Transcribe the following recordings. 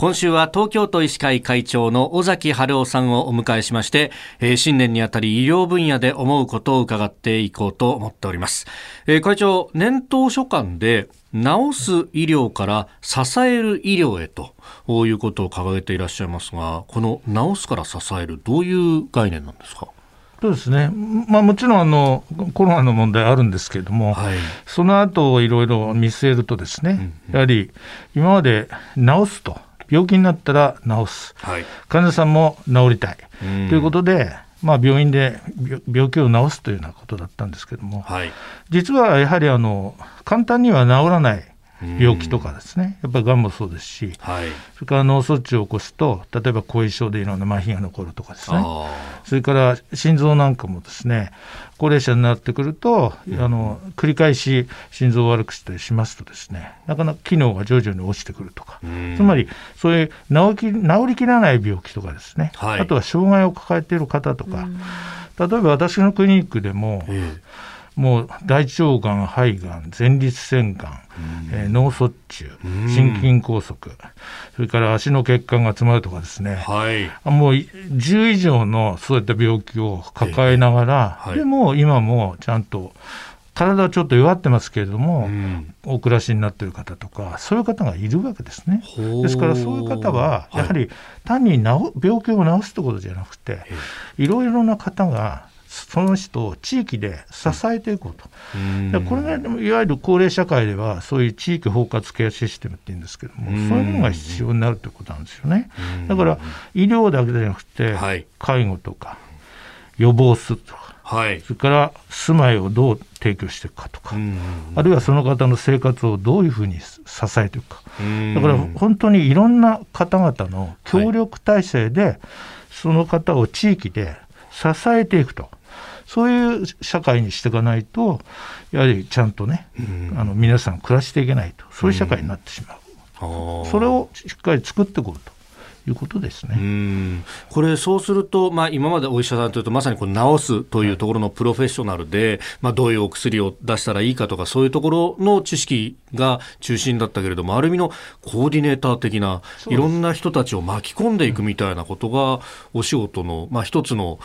今週は東京都医師会会長の尾崎春夫さんをお迎えしまして、えー、新年にあたり医療分野で思うことを伺っていこうと思っております。えー、会長、年頭所管で治す医療から支える医療へということを掲げていらっしゃいますが、この治すから支える、どういう概念なんですか？そうですね、まあ、もちろんあのコロナの問題あるんですけれども、はい、その後いろいろ見据えるとですね、やはり今まで治すと病気になったら治す、はい、患者さんも治りたい。ということで、まあ、病院で病気を治すというようなことだったんですけれども、はい、実はやはりあの簡単には治らない病気とかですね、やっぱりがんもそうですし、はい、それから脳卒中を起こすと、例えば後遺症でいろんな麻痺が残るとかですね、それから心臓なんかもですね、高齢者になってくると、うん、あの繰り返し心臓を悪くしたりしますとですね、なかなか機能が徐々に落ちてくるとか、つまりそういう治き治りきらない病気とかですね、はい、あとは障害を抱えている方とか、例えば私のクリニックでも、えーもう大腸がん、肺がん、前立腺がん、えー、脳卒中、心筋梗塞、それから足の血管が詰まるとかですね、はい、もう10以上のそういった病気を抱えながら、はい、でも今もちゃんと体はちょっと弱ってますけれども、うん、お暮らしになっている方とかそういう方がいるわけですね。ですからそういう方はやはり単に治病気を治すということじゃなくていろいろな方がその人を地域で支えていこうと、うん、これがいわゆる高齢社会ではそういう地域包括ケアシステムっていうんですけども、うん、そういうものが必要になるということなんですよね。だから医療だけじゃなくて、はい、介護とか予防するとか、はい、それから住まいをどう提供していくかとか、あるいはその方の生活をどういうふうに支えていくか、だから本当にいろんな方々の協力体制で、その方を地域で支えていくと。そういう社会にしていかないとやはりちゃんとね、うん、あの皆さん暮らしていけないと。そういう社会になってしまう、うん、それをしっかり作っていこうと。いうことですね。これ、そうすると、まあ、今までお医者さんというと、まさにこの治すというところのプロフェッショナルで、まあ、どういうお薬を出したらいいかとか、そういうところの知識が中心だったけれども、ある意味のコーディネーター的な、いろんな人たちを巻き込んでいくみたいなことが、お仕事の、まあ、一つの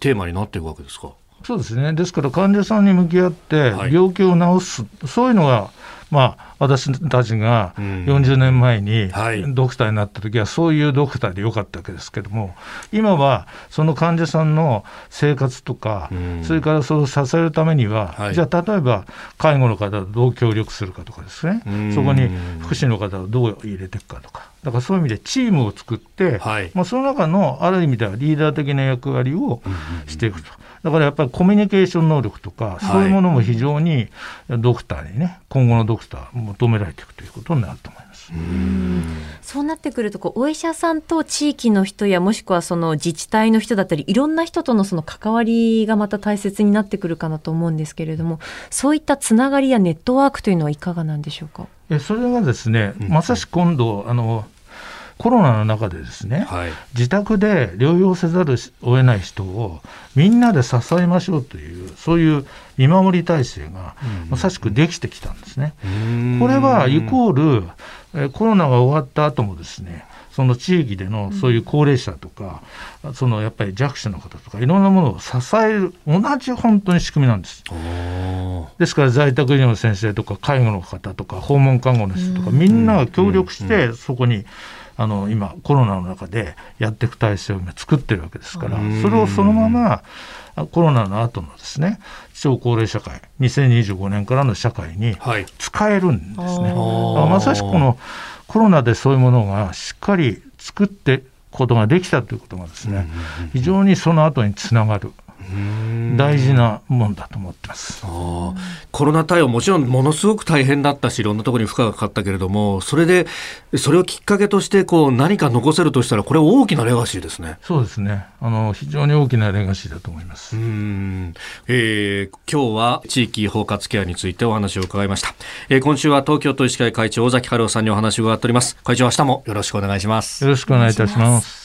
テーマになっていくわけですか？そうですね。ですから患者さんに向き合って病気を治す、はい、そういうのがまあ、私たちが40年前にドクターになった時はそういうドクターでよかったわけですけども今はその患者さんの生活とか、それからそれを支えるためには、はい、じゃあ例えば介護の方とどう協力するかとかですね。そこに福祉の方をどう入れていくかとかだからそういう意味でチームを作って、はい、まあ、その中のある意味ではリーダー的な役割をしていくと。だからやっぱりコミュニケーション能力とか、そういうものも非常にドクターにね、今後のドクター、求められていくということになると思います。そうなってくるとこうお医者さんと地域の人やもしくはその自治体の人だったりいろんな人とのその関わりがまた大切になってくるかなと思うんですけれどもそういったつながりやネットワークというのはいかがなんでしょうか？えそれがですね、まさしく今度あのコロナの中でですね、はい、自宅で療養せざるを得ない人をみんなで支えましょうというそういう見守り体制がまさしくできてきたんですね。これはイコールえコロナが終わった後もですねその地域でのそういう高齢者とか、うん、そのやっぱり弱者の方とかいろんなものを支える同じ本当に仕組みなんです。ですから在宅医療の先生とか介護の方とか訪問看護の人とかみんなが協力してそこにあの今コロナの中でやっていく体制を今作ってるわけですからそれをそのままコロナの後のですね超高齢社会2025年からの社会に使えるんですね。はい、まさしくこのコロナでそういうものがしっかり作ってことができたということがですね、非常にその後につながる。大事なもんだと思ってます。コロナ対応もちろんものすごく大変だったしいろんなところに負荷がかかったけれどもそれでそれをきっかけとしてこう何か残せるとしたらこれ大きなレガシーですね。そうですね。あの非常に大きなレガシーだと思います。うん、えー、今日は地域包括ケアについてお話を伺いました、えー、今週は東京都医師会会長尾崎春夫さんにお話を伺っております。会長明日もよろしくお願いします。よろしくお願いいたします